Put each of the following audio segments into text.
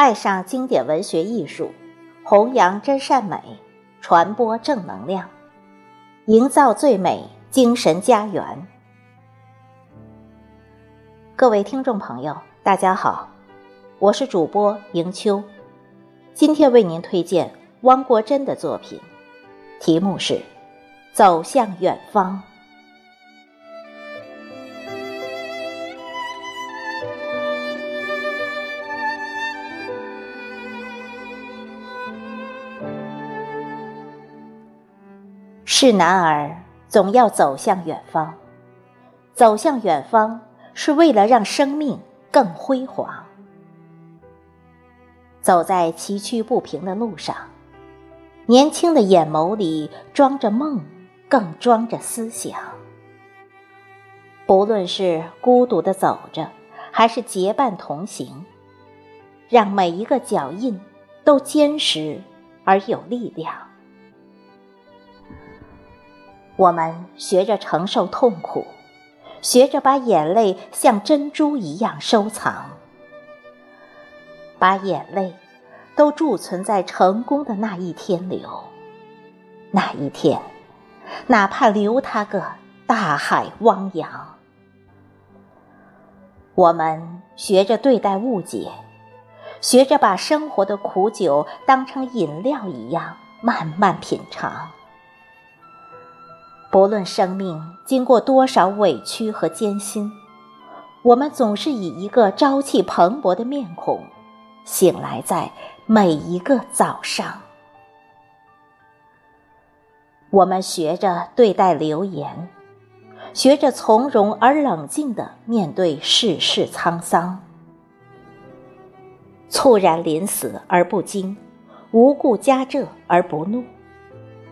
爱上经典文学艺术，弘扬真善美，传播正能量，营造最美精神家园。各位听众朋友，大家好，我是主播迎秋，今天为您推荐汪国真的作品，题目是《走向远方》。是男儿总要走向远方，走向远方是为了让生命更辉煌。走在崎岖不平的路上，年轻的眼眸里装着梦，更装着思想。不论是孤独的走着，还是结伴同行，让每一个脚印都坚实而有力量。我们学着承受痛苦，学着把眼泪像珍珠一样收藏，把眼泪都贮存在成功的那一天流。那一天，哪怕留它个大海汪洋。我们学着对待误解，学着把生活的苦酒当成饮料一样慢慢品尝。不论生命经过多少委屈和艰辛，我们总是以一个朝气蓬勃的面孔醒来在每一个早上。我们学着对待流言，学着从容而冷静的面对世事沧桑，猝然临死而不惊，无故加这而不怒。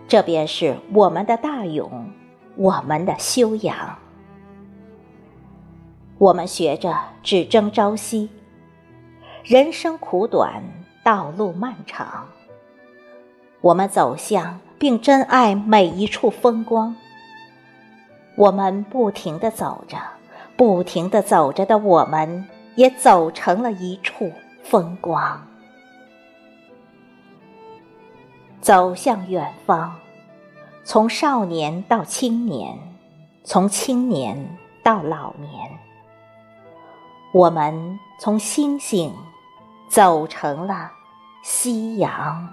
这便是我们的大勇，我们的修养。我们学着只争朝夕。人生苦短，道路漫长。我们走向并珍爱每一处风光。我们不停的走着，不停的走着的我们，也走成了一处风光。走向远方，从少年到青年，从青年到老年，我们从星星走成了夕阳。